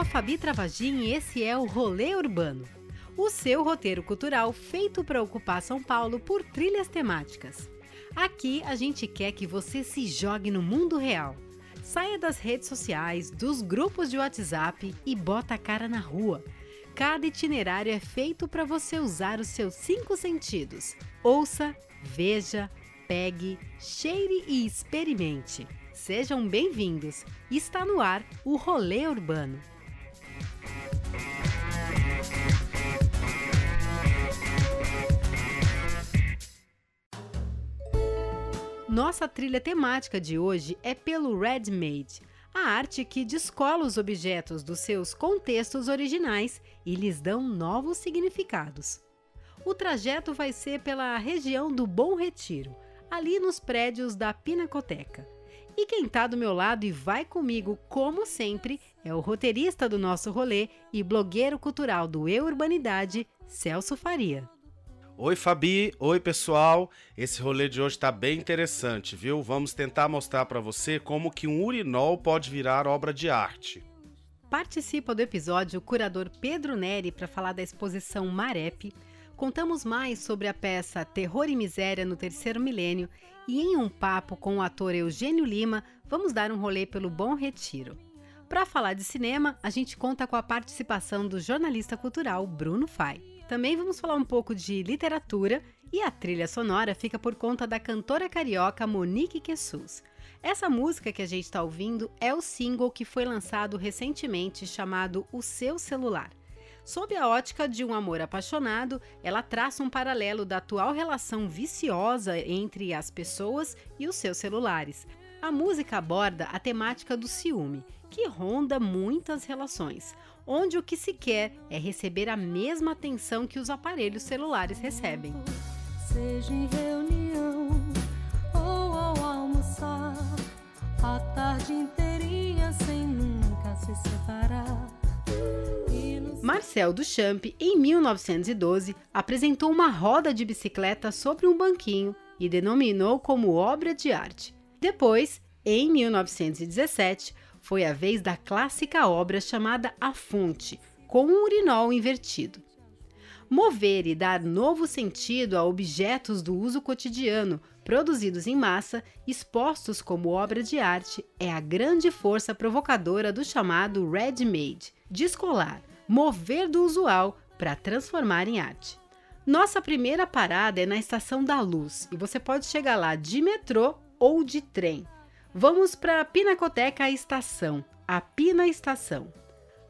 Sou a Fabi Travagin e esse é o Rolê Urbano, o seu roteiro cultural feito para ocupar São Paulo por trilhas temáticas. Aqui a gente quer que você se jogue no mundo real. Saia das redes sociais, dos grupos de WhatsApp e bota a cara na rua. Cada itinerário é feito para você usar os seus cinco sentidos. Ouça, veja, pegue, cheire e experimente. Sejam bem-vindos! Está no ar o Rolê Urbano. Nossa trilha temática de hoje é pelo Red Made, a arte que descola os objetos dos seus contextos originais e lhes dão novos significados. O trajeto vai ser pela região do Bom Retiro, ali nos prédios da Pinacoteca. E quem está do meu lado e vai comigo, como sempre, é o roteirista do nosso rolê e blogueiro cultural do Eu Urbanidade, Celso Faria. Oi, Fabi. Oi, pessoal. Esse rolê de hoje está bem interessante, viu? Vamos tentar mostrar para você como que um urinol pode virar obra de arte. Participa do episódio o curador Pedro Neri para falar da exposição Marep. Contamos mais sobre a peça Terror e Miséria no Terceiro Milênio e em um papo com o ator Eugênio Lima, vamos dar um rolê pelo Bom Retiro. Para falar de cinema, a gente conta com a participação do jornalista cultural Bruno Fai. Também vamos falar um pouco de literatura e a trilha sonora fica por conta da cantora carioca Monique Quessus. Essa música que a gente está ouvindo é o single que foi lançado recentemente chamado O Seu Celular. Sob a ótica de um amor apaixonado, ela traça um paralelo da atual relação viciosa entre as pessoas e os seus celulares. A música aborda a temática do ciúme, que ronda muitas relações, onde o que se quer é receber a mesma atenção que os aparelhos celulares recebem. Seja em reunião ou ao almoçar, a tarde inteirinha sem nunca se separar. Marcel Duchamp, em 1912, apresentou uma roda de bicicleta sobre um banquinho e denominou como obra de arte. Depois, em 1917, foi a vez da clássica obra chamada A Fonte, com um urinol invertido. Mover e dar novo sentido a objetos do uso cotidiano, produzidos em massa, expostos como obra de arte, é a grande força provocadora do chamado ready-made, descolar, mover do usual para transformar em arte. Nossa primeira parada é na Estação da Luz e você pode chegar lá de metrô ou de trem. Vamos para a Pinacoteca Estação, a Pina Estação.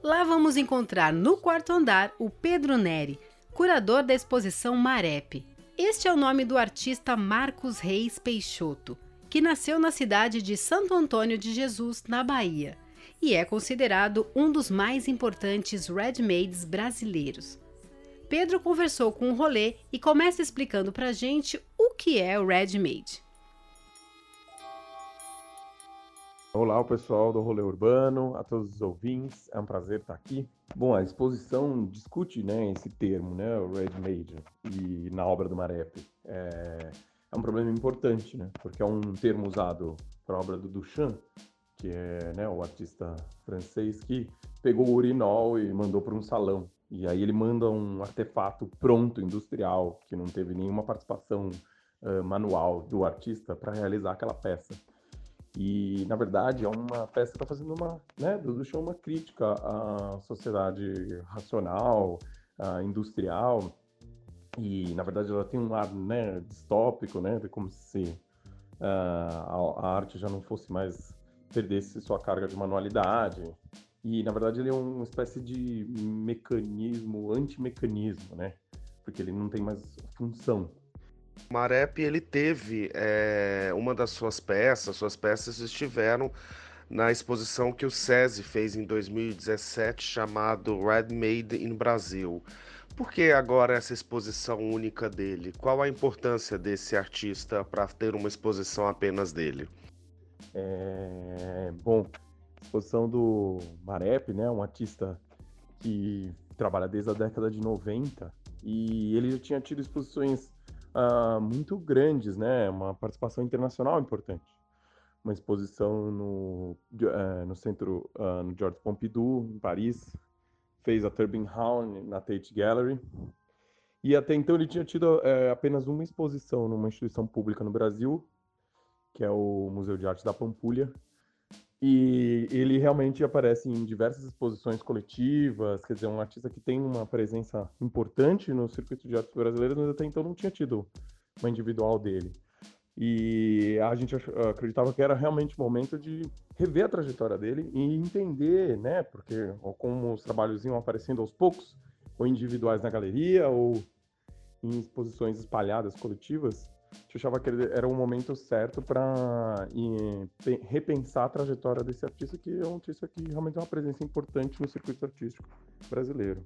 Lá vamos encontrar no quarto andar o Pedro Neri, curador da exposição Marep. Este é o nome do artista Marcos Reis Peixoto, que nasceu na cidade de Santo Antônio de Jesus, na Bahia e é considerado um dos mais importantes ready-mades brasileiros. Pedro conversou com o rolê e começa explicando pra gente o que é o ready-made. Olá, pessoal do Rolê Urbano, a todos os ouvintes, é um prazer estar aqui. Bom, a exposição discute né, esse termo, né, o ready-made, e na obra do Marep. É, é um problema importante, né, porque é um termo usado para a obra do Duchamp, que é né, o artista francês que pegou o urinol e mandou para um salão. E aí ele manda um artefato pronto, industrial, que não teve nenhuma participação uh, manual do artista para realizar aquela peça. E, na verdade, é uma peça que está fazendo uma, né, do show uma crítica à sociedade racional, à industrial, e, na verdade, ela tem um lado né, distópico, né, de como se uh, a, a arte já não fosse mais perdesse sua carga de manualidade. E, na verdade, ele é uma espécie de mecanismo, antimecanismo, né? Porque ele não tem mais função. Marep, ele teve é, uma das suas peças, suas peças estiveram na exposição que o SESI fez em 2017, chamado Red Made in Brasil. Por que agora essa exposição única dele? Qual a importância desse artista para ter uma exposição apenas dele? É, bom, exposição do Marep, né, um artista que trabalha desde a década de 90 e ele já tinha tido exposições uh, muito grandes, né, uma participação internacional importante. uma exposição no, uh, no centro, uh, no Georges Pompidou, em Paris, fez a Turbine Hound na Tate Gallery, e até então ele tinha tido uh, apenas uma exposição numa instituição pública no Brasil, que é o Museu de Arte da Pampulha, e ele realmente aparece em diversas exposições coletivas, quer dizer, um artista que tem uma presença importante no circuito de artes brasileiras, mas até então não tinha tido uma individual dele. E a gente acreditava que era realmente o momento de rever a trajetória dele e entender, né? Porque como os trabalhos iam aparecendo aos poucos, ou individuais na galeria, ou em exposições espalhadas, coletivas, gente achava que era o momento certo para repensar a trajetória desse artista, que é um artista que realmente tem uma presença importante no circuito artístico brasileiro.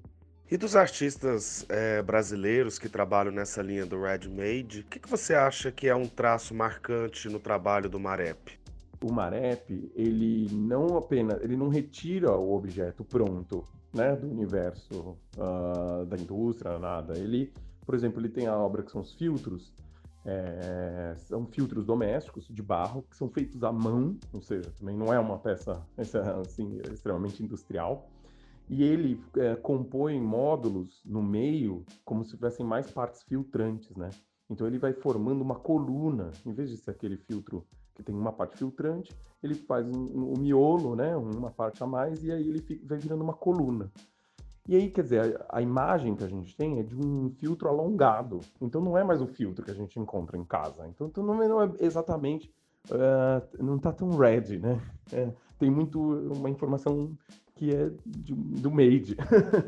E dos artistas é, brasileiros que trabalham nessa linha do Red Made, o que, que, você acha que é um traço marcante no trabalho do Marep? O Marep, ele não apenas, ele não retira o objeto pronto, né, do universo uh, da indústria, nada. Ele, por exemplo, ele tem a obra que são os filtros, é, são filtros domésticos de barro que são feitos à mão, ou seja, também não é uma peça assim extremamente industrial e ele é, compõe módulos no meio como se tivessem mais partes filtrantes, né? Então ele vai formando uma coluna, em vez de ser aquele filtro que tem uma parte filtrante, ele faz um, um, um miolo, né? Uma parte a mais e aí ele fica, vai virando uma coluna. E aí, quer dizer, a, a, imagem que a gente tem é de um filtro alongado. Então não é mais o filtro que a gente encontra em casa. Então, não, é, não é exatamente. Uh, não está tão red, né? É, tem muito uma informação que é de, do made.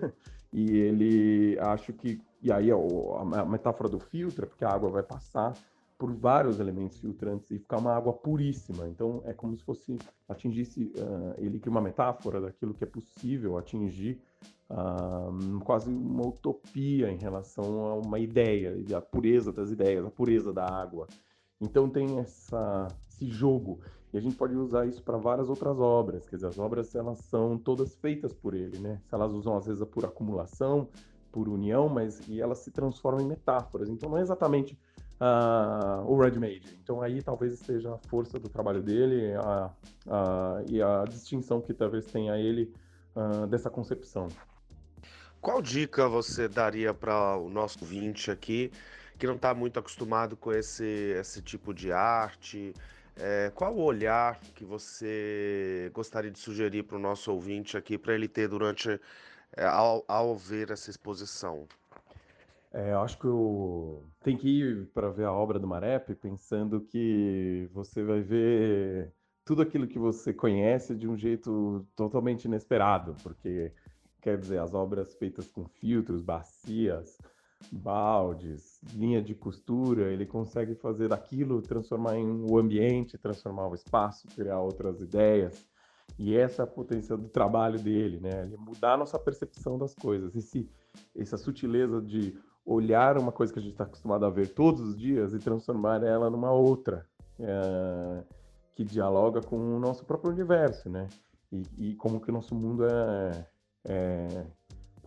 e ele, acho que, e aí a, metáfora do filtro é porque a água vai passar por vários elementos filtrantes e ficar uma água puríssima. Então é como se fosse atingisse, uh, ele cria uma metáfora daquilo que é possível atingir, quase uma utopia em relação a uma ideia, a pureza das ideias, a pureza da água. Então tem essa, esse jogo e a gente pode usar isso para várias outras obras. Quer dizer, as obras elas são todas feitas por ele, né? Elas usam às vezes por acumulação, por união, mas e elas se transformam em metáforas. Então não é exatamente uh, o Red Made. Então aí talvez esteja a força do trabalho dele a, a, e a distinção que talvez tenha ele uh, dessa concepção. Qual dica você daria para o nosso ouvinte aqui que não está muito acostumado com esse, esse tipo de arte? É, qual o olhar que você gostaria de sugerir para o nosso ouvinte aqui, para ele ter durante, é, ao, ao, ver essa exposição? É, eu acho que eu... tem que ir para ver a obra do Marep pensando que você vai ver tudo aquilo que você conhece de um jeito totalmente inesperado, porque, quer dizer, as obras feitas com filtros, bacias, baldes, linha de costura, ele consegue fazer daquilo, transformar em um ambiente, transformar o espaço, criar outras ideias. E essa é a potência do trabalho dele, né? Ele mudar a nossa percepção das coisas. Esse, essa sutileza de olhar uma coisa que a gente está acostumado a ver todos os dias e transformar ela numa outra, é, que dialoga com o nosso próprio universo, né? E, e como que o nosso mundo é, é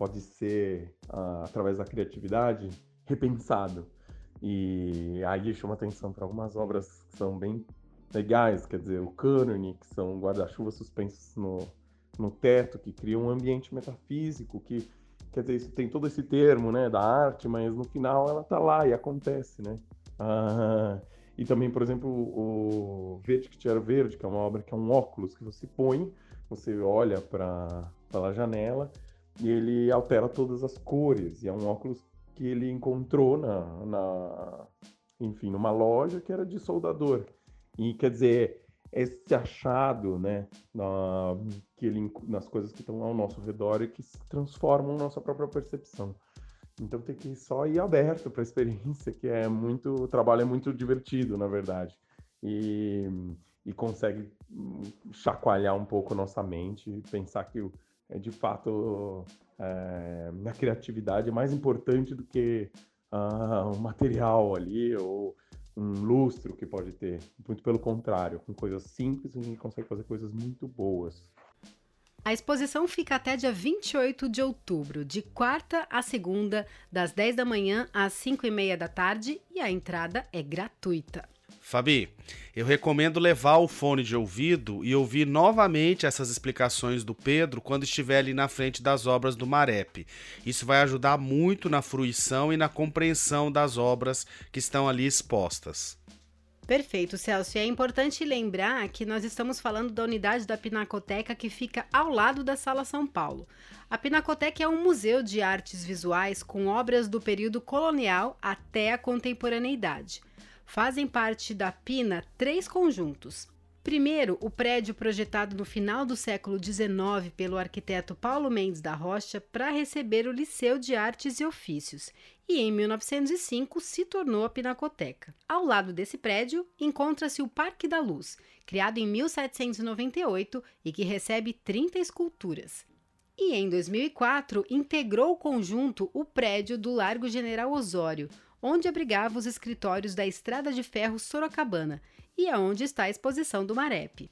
pode ser, uh, através da criatividade, repensado. E aí chama atenção para algumas obras que são bem legais, quer dizer, o cânone, que são guarda-chuvas suspensos no, no teto, que cria um ambiente metafísico, que, quer dizer, isso tem todo esse termo, né, da arte, mas no final ela tá lá e acontece, né. Ah, e também, por exemplo, o Verde que Tira Verde, que é uma obra que é um óculos que você põe, você olha para a janela e ele altera todas as cores. E é um óculos que ele encontrou na, na enfim, numa loja que era de soldador. E quer dizer, esse achado, né, na, que ele, nas coisas que estão ao nosso redor e que transformam nossa própria percepção. Então tem que só ir aberto para a experiência, que é muito, o trabalho é muito divertido, na verdade. E, e consegue chacoalhar um pouco nossa mente, pensar que o, de fato é, criatividade é mais importante do que uh, um material ali ou um lustro que pode ter. Muito pelo contrário, com coisas simples a gente consegue fazer coisas muito boas. A exposição fica até dia 28 de outubro, de quarta a segunda, das 10 da manhã às 5 e meia da tarde, e a entrada é gratuita. Fabi, eu recomendo levar o fone de ouvido e ouvir novamente essas explicações do Pedro quando estiver ali na frente das obras do Marep. Isso vai ajudar muito na fruição e na compreensão das obras que estão ali expostas. Perfeito, Celso. E é importante lembrar que nós estamos falando da unidade da Pinacoteca que fica ao lado da Sala São Paulo. A Pinacoteca é um museu de artes visuais com obras do período colonial até a contemporaneidade. Fazem parte da Pina três conjuntos. Primeiro, o prédio projetado no final do século XIX pelo arquiteto Paulo Mendes da Rocha para receber o Liceu de Artes e Ofícios, e em 1905 se tornou a Pinacoteca. Ao lado desse prédio encontra-se o Parque da Luz, criado em 1798 e que recebe 30 esculturas. E em 2004 integrou o conjunto o prédio do Largo General Osório, onde abrigava os escritórios da Estrada de Ferro Sorocabana e é onde está a exposição do Marep.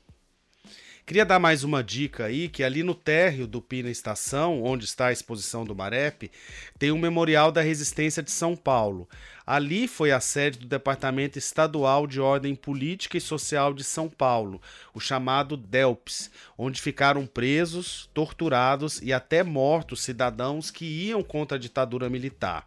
Queria dar mais uma dica aí, que ali no térreo do Pina Estação, onde está a exposição do Marep, tem um memorial da resistência de São Paulo. Ali foi a sede do Departamento Estadual de Ordem Política e Social de São Paulo, o chamado DELPS, onde ficaram presos, torturados e até mortos cidadãos que iam contra a ditadura militar.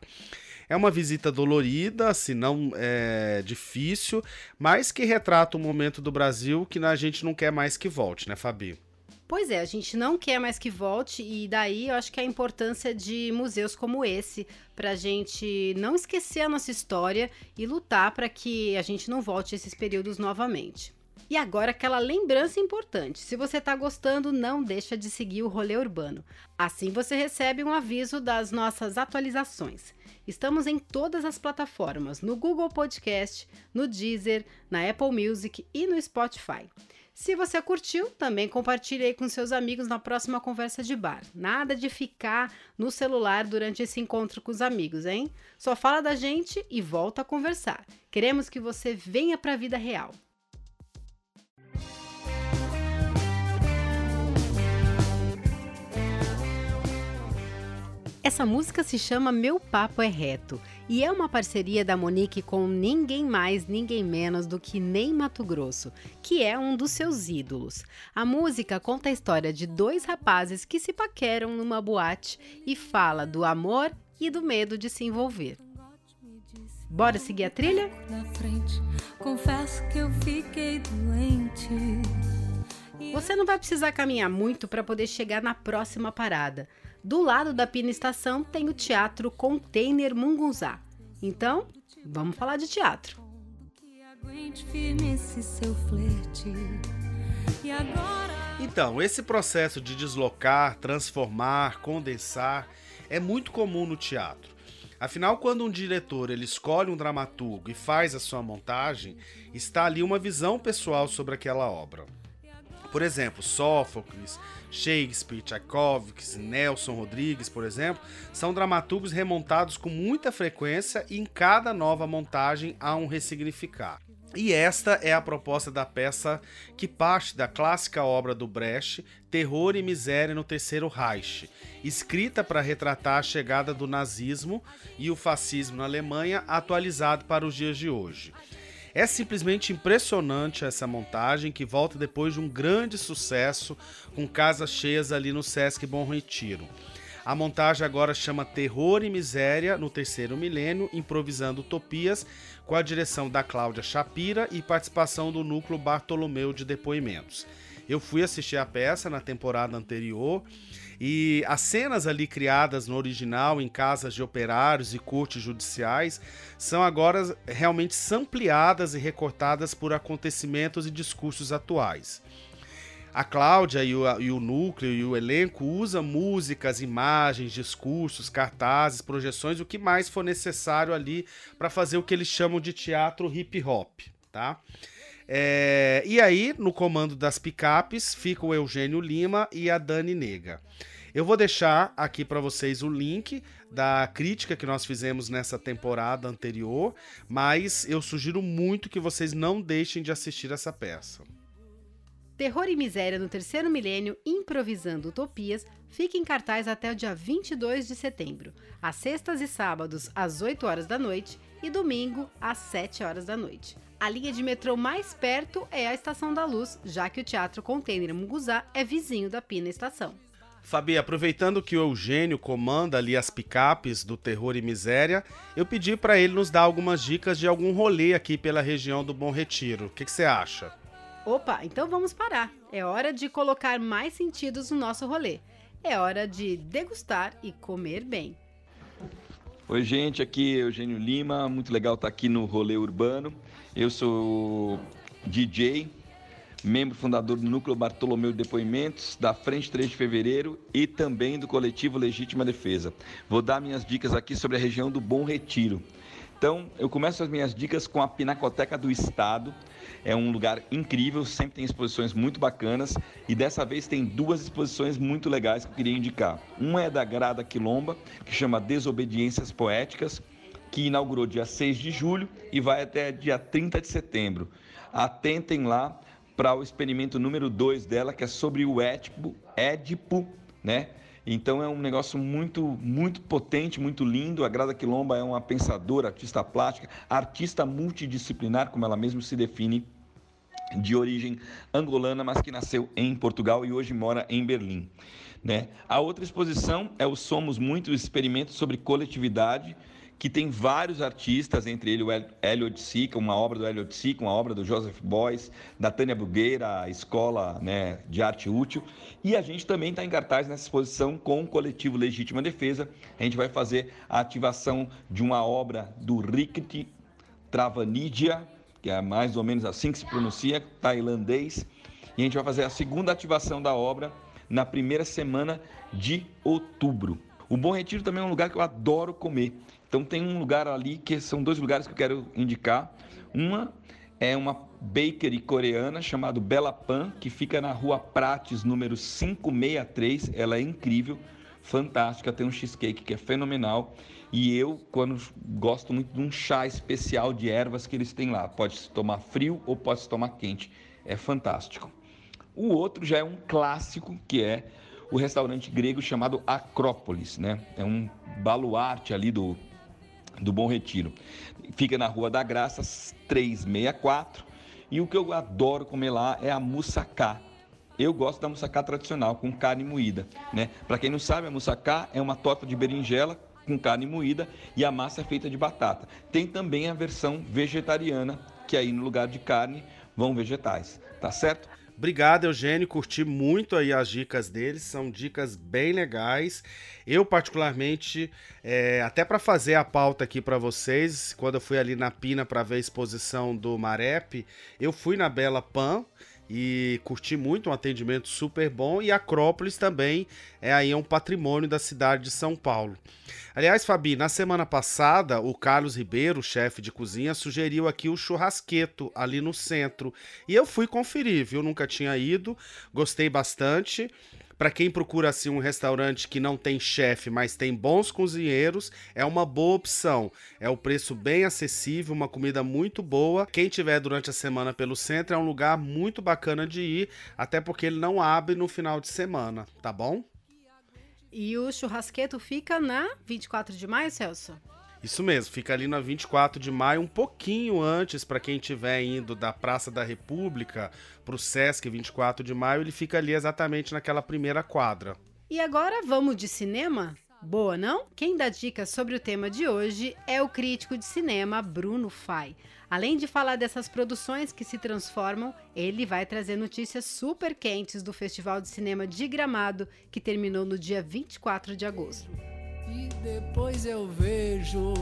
É uma visita dolorida, se não é, difícil, mas que retrata um momento do Brasil que a gente não quer mais que volte, né, Fabi? Pois é, a gente não quer mais que volte, e daí eu acho que a importância de museus como esse, para a gente não esquecer a nossa história e lutar para que a gente não volte a esses períodos novamente. E agora aquela lembrança importante. Se você está gostando, não deixa de seguir o Rolê Urbano. Assim você recebe um aviso das nossas atualizações. Estamos em todas as plataformas, no Google Podcast, no Deezer, na Apple Music e no Spotify. Se você curtiu, também compartilhe aí com seus amigos na próxima conversa de bar. Nada de ficar no celular durante esse encontro com os amigos, hein? Só fala da gente e volta a conversar. Queremos que você venha para a vida real. Essa música se chama Meu Papo é Reto e é uma parceria da Monique com ninguém mais, ninguém menos do que Ney Mato Grosso, que é um dos seus ídolos. A música conta a história de dois rapazes que se paqueram numa boate e fala do amor e do medo de se envolver. Bora seguir a trilha? Na frente, confesso que eu fiquei doente. Você não vai precisar caminhar muito para poder chegar na próxima parada. Do lado da Pina Estação tem o Teatro Container Mungunzá. Então, vamos falar de teatro. Então, esse processo de deslocar, transformar, condensar é muito comum no teatro. Afinal, quando um diretor ele escolhe um dramaturgo e faz a sua montagem, está ali uma visão pessoal sobre aquela obra. Por exemplo, Sófocles, Shakespeare, Tchaikovsky, Nelson Rodrigues, por exemplo, são dramaturgos remontados com muita frequência e em cada nova montagem há um ressignificar. E esta é a proposta da peça que parte da clássica obra do Brecht, Terror e Miséria no Terceiro Reich, escrita para retratar a chegada do nazismo e o fascismo na Alemanha, atualizado para os dias de hoje. É simplesmente impressionante essa montagem que volta depois de um grande sucesso com casas cheias ali no Sesc Bom Retiro. A montagem agora chama Terror e Miséria no terceiro milênio, improvisando utopias, com a direção da Cláudia Shapira e participação do núcleo Bartolomeu de depoimentos. Eu fui assistir a peça na temporada anterior e as cenas ali criadas no original em casas de operários e cortes judiciais são agora realmente ampliadas e recortadas por acontecimentos e discursos atuais. A Cláudia e o, e o, núcleo e o elenco usa músicas, imagens, discursos, cartazes, projeções, o que mais for necessário ali para fazer o que eles chamam de teatro hip hop, tá? É, e aí, no comando das picapes, fica o Eugênio Lima e a Dani Nega. Eu vou deixar aqui para vocês o link da crítica que nós fizemos nessa temporada anterior, mas eu sugiro muito que vocês não deixem de assistir essa peça. Terror e Miséria no Terceiro Milênio, Improvisando Utopias, fica em cartaz até o dia 22 de setembro, às sextas e sábados às 8 horas da noite e domingo às 7 horas da noite. A linha de metrô mais perto é a Estação da Luz, já que o Teatro Container Munguzá é vizinho da Pina Estação. Fabi, aproveitando que o Eugênio comanda ali as picapes do Terror e Miséria, eu pedi para ele nos dar algumas dicas de algum rolê aqui pela região do Bom Retiro. O que você acha? Opa, então vamos parar. É hora de colocar mais sentidos no nosso rolê. É hora de degustar e comer bem. Oi, gente, aqui é Eugênio Lima. Muito legal estar aqui no Rolê Urbano. Eu sou DJ, membro fundador do Núcleo Bartolomeu de Depoimentos, da Frente 3 de Fevereiro e também do coletivo Legítima Defesa. Vou dar minhas dicas aqui sobre a região do Bom Retiro. Então, eu começo as minhas dicas com a Pinacoteca do Estado. É um lugar incrível, sempre tem exposições muito bacanas e dessa vez tem duas exposições muito legais que eu queria indicar. Uma é da Grada Quilomba, que chama Desobediências Poéticas, que inaugurou dia 6 de julho e vai até dia 30 de setembro. Atentem lá para o experimento número 2 dela, que é sobre o Édipo, Édipo, né? Então é um negócio muito, muito potente, muito lindo. A Grada Quilomba é uma pensadora, artista plástica, artista multidisciplinar, como ela mesma se define, de origem angolana, mas que nasceu em Portugal e hoje mora em Berlim. Né? A outra exposição é o Somos Muito, experimento sobre coletividade, que tem vários artistas, entre eles o Hélio Sica, uma obra do Hélio Sica, uma obra do Joseph Beuys, da Tânia Bugueira, a Escola né, de Arte Útil. E a gente também está em cartaz nessa exposição com o coletivo Legítima Defesa. A gente vai fazer a ativação de uma obra do Rikti Travanidia, que é mais ou menos assim que se pronuncia, tailandês. E a gente vai fazer a segunda ativação da obra na primeira semana de outubro. O Bom Retiro também é um lugar que eu adoro comer. Então tem um lugar ali que são dois lugares que eu quero indicar. Uma é uma bakery coreana chamada Bela Pan, que fica na rua Prates, número 563. Ela é incrível, fantástica, tem um cheesecake que é fenomenal. E eu, quando gosto muito de um chá especial de ervas que eles têm lá, pode se tomar frio ou pode se tomar quente. É fantástico. O outro já é um clássico, que é o restaurante grego chamado Acrópolis, né? É um baluarte ali do do Bom Retiro. Fica na Rua da Graça, 364. E o que eu adoro comer lá é a moussaka. Eu gosto da moussaka tradicional, com carne moída. Né? Para quem não sabe, a moussaka é uma torta de berinjela com carne moída e a massa é feita de batata. Tem também a versão vegetariana, que aí no lugar de carne vão vegetais, tá certo? Obrigado, Eugênio. Curti muito aí as dicas deles, são dicas bem legais. Eu, particularmente, é, até para fazer a pauta aqui para vocês, quando eu fui ali na Pina para ver a exposição do Marep, eu fui na Bela Pan e curti muito, um atendimento super bom. E Acrópolis também é aí um patrimônio da cidade de São Paulo. Aliás, Fabi, na semana passada, o Carlos Ribeiro, chefe de cozinha, sugeriu aqui o churrasqueto ali no centro. E eu fui conferir, viu? Nunca tinha ido, gostei bastante. Para quem procura assim um restaurante que não tem chefe, mas tem bons cozinheiros, é uma boa opção. É o preço bem acessível, uma comida muito boa. Quem tiver durante a semana pelo centro é um lugar muito bacana de ir, até porque ele não abre no final de semana, tá bom? E o churrasqueto fica na 24 de maio, Celso? Isso mesmo, fica ali na 24 de maio, um pouquinho antes para quem estiver indo da Praça da República para o Sesc 24 de maio, ele fica ali exatamente naquela primeira quadra. E agora vamos de cinema? Boa, não? Quem dá dicas sobre o tema de hoje é o crítico de cinema Bruno Fai. Além de falar dessas produções que se transformam, ele vai trazer notícias super quentes do Festival de Cinema de Gramado, que terminou no dia 24 de agosto e depois eu vejo.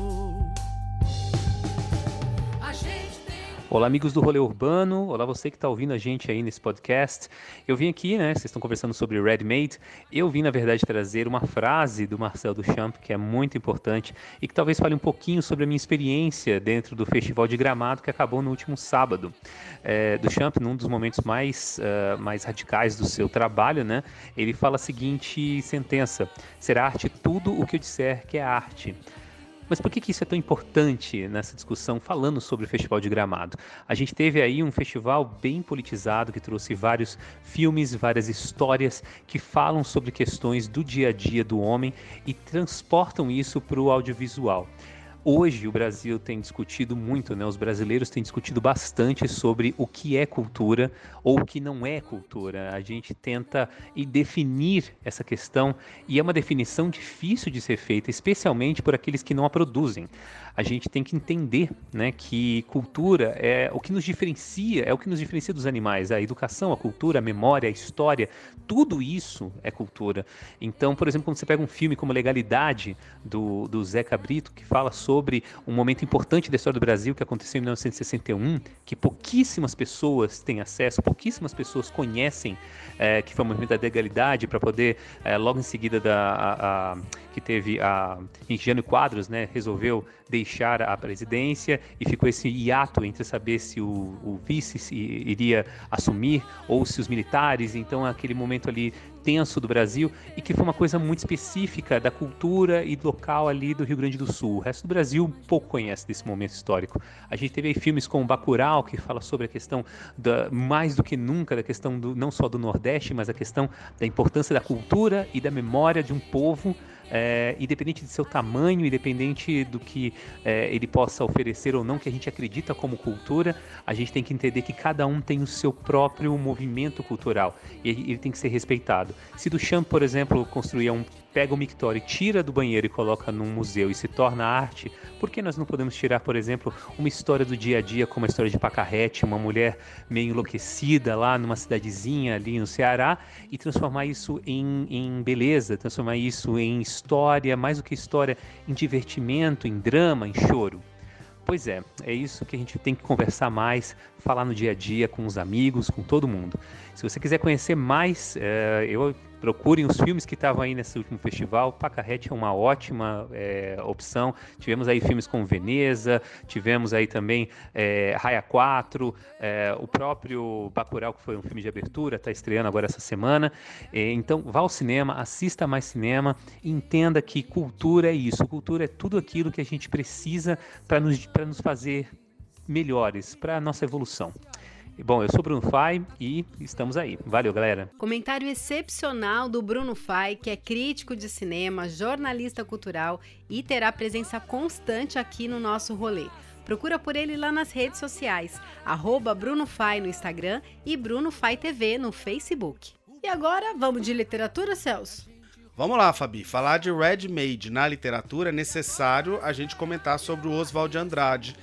A gente Olá, amigos do Rolê Urbano. Olá, você que está ouvindo a gente aí nesse podcast. Eu vim aqui, né? Vocês estão conversando sobre Red Made. Eu vim, na verdade, trazer uma frase do Marcel Duchamp que é muito importante e que talvez fale um pouquinho sobre a minha experiência dentro do Festival de Gramado que acabou no último sábado. É, Duchamp, num dos momentos mais, uh, mais radicais do seu trabalho, né? Ele fala a seguinte sentença: será arte tudo o que eu disser que é arte. Mas por que, que isso é tão importante nessa discussão falando sobre o Festival de Gramado? A gente teve aí um festival bem politizado que trouxe vários filmes, várias histórias que falam sobre questões do dia a dia do homem e transportam isso para o audiovisual. Hoje o Brasil tem discutido muito, né? Os brasileiros têm discutido bastante sobre o que é cultura ou o que não é cultura. A gente tenta definir essa questão e é uma definição difícil de ser feita, especialmente por aqueles que não a produzem a gente tem que entender né, que cultura é o que nos diferencia, é o que nos diferencia dos animais. A educação, a cultura, a memória, a história, tudo isso é cultura. Então, por exemplo, quando você pega um filme como Legalidade, do, do Zé Cabrito, que fala sobre um momento importante da história do Brasil que aconteceu em 1961, que pouquíssimas pessoas têm acesso, pouquíssimas pessoas conhecem, é, que foi o movimento da legalidade, para poder, é, logo em seguida da, a, a, que teve a Higiene Quadros, né, resolveu deixar a presidência e ficou esse hiato entre saber se o, o vice se iria assumir ou se os militares, então aquele momento ali tenso do Brasil e que foi uma coisa muito específica da cultura e local ali do Rio Grande do Sul. O resto do Brasil pouco conhece desse momento histórico. A gente teve filmes como Bacurau, que fala sobre a questão da, mais do que nunca da questão do, não só do Nordeste, mas a questão da importância da cultura e da memória de um povo é, independente de seu tamanho, independente do que é, ele possa oferecer ou não, que a gente acredita como cultura, a gente tem que entender que cada um tem o seu próprio movimento cultural e ele tem que ser respeitado. Se Duchamp, por exemplo, construía um pega o mictório, tira do banheiro e coloca num museu e se torna arte, por que nós não podemos tirar, por exemplo, uma história do dia a dia, como a história de Pacarrete, uma mulher meio enlouquecida lá numa cidadezinha ali no Ceará, e transformar isso em, em beleza, transformar isso em história, mais do que história, em divertimento, em drama, em choro? Pois é, é isso que a gente tem que conversar mais, falar no dia a dia com os amigos, com todo mundo. Se você quiser conhecer mais, é, eu procurem os filmes que estavam aí nesse último festival. Pacarrete é uma ótima é, opção. Tivemos aí filmes como Veneza, tivemos aí também é, Raia 4, é, o próprio Bacurau, que foi um filme de abertura, está estreando agora essa semana. É, então, vá ao cinema, assista mais cinema entenda que cultura é isso. Cultura é tudo aquilo que a gente precisa para nos, nos fazer melhores, para a nossa evolução. Bom, eu sou Bruno Fai e estamos aí. Valeu, galera. Comentário excepcional do Bruno Fai, que é crítico de cinema, jornalista cultural e terá presença constante aqui no nosso rolê. Procura por ele lá nas redes sociais, arroba Bruno Fai no Instagram e Bruno Fai TV no Facebook. E agora, vamos de literatura, Celso? Vamos lá, Fabi. Falar de Red Made na literatura é necessário a gente comentar sobre o Oswald de Andrade,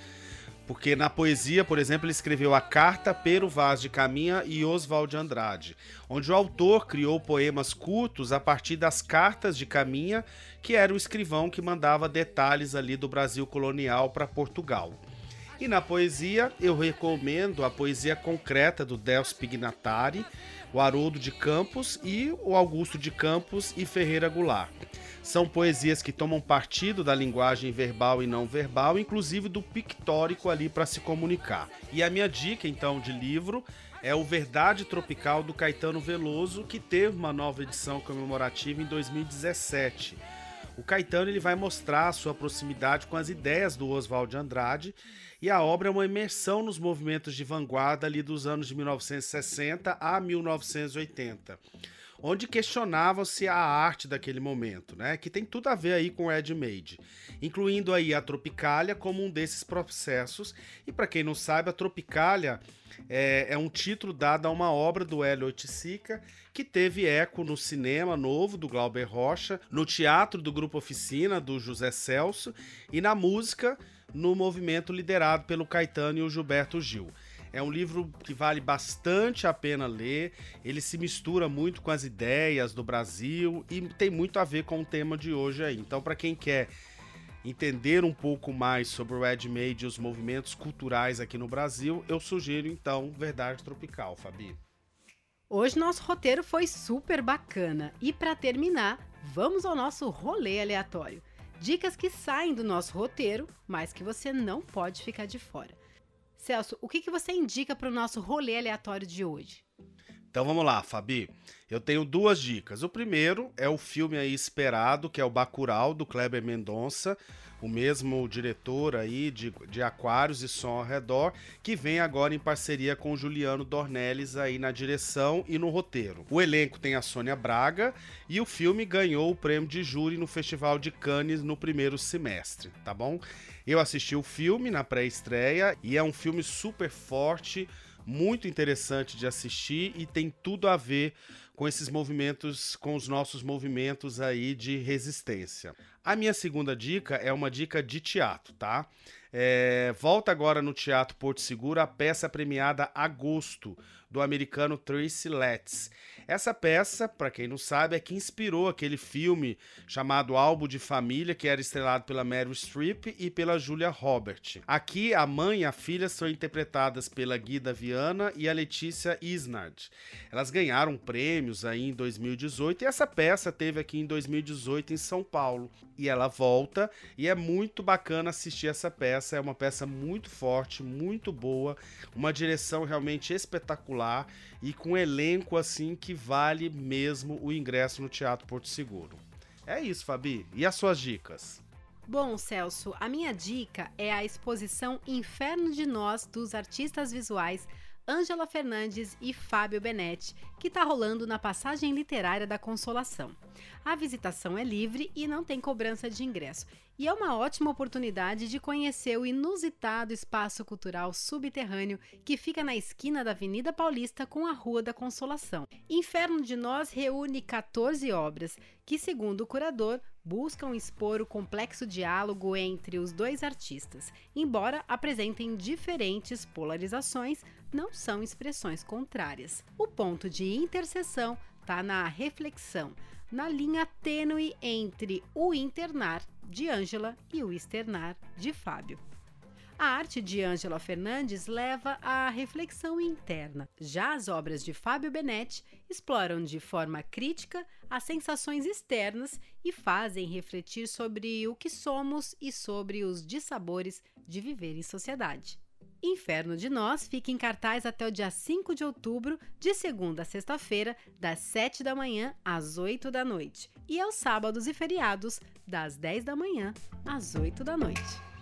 porque na poesia, por exemplo, ele escreveu a Carta Pero Vaz de Caminha e Oswald de Andrade, onde o autor criou poemas curtos a partir das cartas de Caminha, que era o escrivão que mandava detalhes ali do Brasil colonial para Portugal. E na poesia, eu recomendo a poesia concreta do Dels Pignatari, o Haroldo de Campos e o Augusto de Campos e Ferreira Goulart. São poesias que tomam partido da linguagem verbal e não verbal, inclusive do pictórico ali para se comunicar. E a minha dica então de livro é o Verdade Tropical do Caetano Veloso, que teve uma nova edição comemorativa em 2017. O Caetano ele vai mostrar sua proximidade com as ideias do Oswald de Andrade. E a obra é uma imersão nos movimentos de vanguarda ali dos anos de 1960 a 1980 onde questionava-se a arte daquele momento, né? Que tem tudo a ver aí com o Ed Made, incluindo aí a Tropicália como um desses processos. E para quem não sabe, a Tropicália é, é, um título dado a uma obra do Hélio Oiticica que teve eco no cinema novo do Glauber Rocha, no teatro do Grupo Oficina do José Celso e na música no movimento liderado pelo Caetano e o Gilberto Gil. É um livro que vale bastante a pena ler. Ele se mistura muito com as ideias do Brasil e tem muito a ver com o tema de hoje aí. Então, para quem quer entender um pouco mais sobre o Ed e os movimentos culturais aqui no Brasil, eu sugiro então Verdade Tropical, Fabi. Hoje nosso roteiro foi super bacana e para terminar, vamos ao nosso rolê aleatório. Dicas que saem do nosso roteiro, mas que você não pode ficar de fora. Celso, o que, que você indica para o nosso rolê aleatório de hoje? Então vamos lá, Fabi. Eu tenho duas dicas. O primeiro é o filme aí esperado, que é o Bacurau, do Kleber Mendonça, o mesmo diretor aí de, de Aquários e Som ao Redor, que vem agora em parceria com Juliano Dornelles aí na direção e no roteiro. O elenco tem a Sônia Braga e o filme ganhou o prêmio de júri no Festival de Cannes no primeiro semestre, tá bom? Eu assisti o filme na pré-estreia e é um filme super forte, muito interessante de assistir e tem tudo a ver com esses movimentos, com os nossos movimentos aí de resistência. A minha segunda dica é uma dica de teatro, tá? É, volta agora no Teatro Porto Seguro a peça premiada Agosto, do americano Tracy Letts. Essa peça, para quem não sabe, é que inspirou aquele filme chamado Álbum de Família, que era estrelado pela Meryl Streep e pela Julia Robert. Aqui, a mãe e a filha são interpretadas pela Guida Viana e a Letícia Isnard. Elas ganharam prêmios aí em 2018 e essa peça teve aqui em 2018 em São Paulo. E ela volta e é muito bacana assistir essa peça. É uma peça muito forte, muito boa, uma direção realmente espetacular e com um elenco assim que vale mesmo o ingresso no Teatro Porto Seguro. É isso, Fabi. E as suas dicas? Bom, Celso, a minha dica é a exposição Inferno de Nós dos artistas visuais Ângela Fernandes e Fábio Benetti, que está rolando na passagem literária da Consolação. A visitação é livre e não tem cobrança de ingresso, e é uma ótima oportunidade de conhecer o inusitado espaço cultural subterrâneo que fica na esquina da Avenida Paulista com a Rua da Consolação. Inferno de Nós reúne 14 obras que, segundo o curador, buscam expor o complexo diálogo entre os dois artistas. Embora apresentem diferentes polarizações, não são expressões contrárias. O ponto de interseção está na reflexão, na linha tênue entre o internar de Ângela e o externar de Fábio. A arte de Ângela Fernandes leva à reflexão interna. Já as obras de Fábio Benetti exploram de forma crítica as sensações externas e fazem refletir sobre o que somos e sobre os dissabores de viver em sociedade. Inferno de Nós fica em cartaz até o dia 5 de outubro, de segunda a sexta-feira, das 7 da manhã às 8 da noite, e aos sábados e feriados, das 10 da manhã às 8 da noite.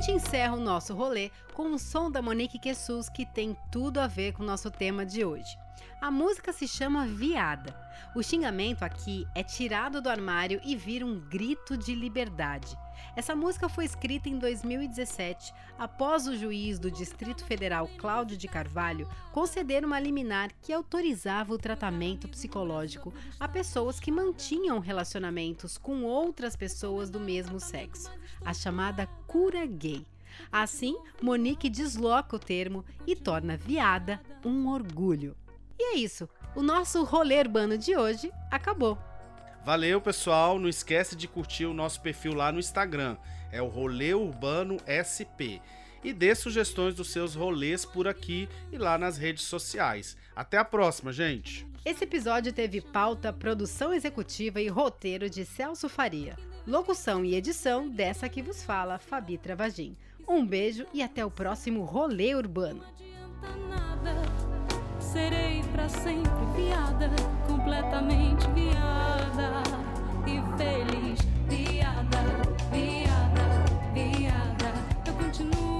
Gente encerra o nosso rolê com o som da Monique Quessus, que tem tudo a ver com o nosso tema de hoje. A música se chama Viada. O xingamento aqui é tirado do armário e vira um grito de liberdade. Essa música foi escrita em 2017, após o juiz do Distrito Federal Cláudio de Carvalho conceder uma liminar que autorizava o tratamento psicológico a pessoas que mantinham relacionamentos com outras pessoas do mesmo sexo, a chamada cura gay. Assim, Monique desloca o termo e torna viada um orgulho. E é isso. O nosso rolê urbano de hoje acabou. Valeu, pessoal. Não esquece de curtir o nosso perfil lá no Instagram. É o Rolê Urbano SP. E dê sugestões dos seus rolês por aqui e lá nas redes sociais. Até a próxima, gente. Esse episódio teve pauta, produção executiva e roteiro de Celso Faria. Locução e edição dessa que vos fala, Fabi Travagin. Um beijo e até o próximo Rolê Urbano serei para sempre viada, completamente viada e feliz. Viada, viada, viada, eu continuo.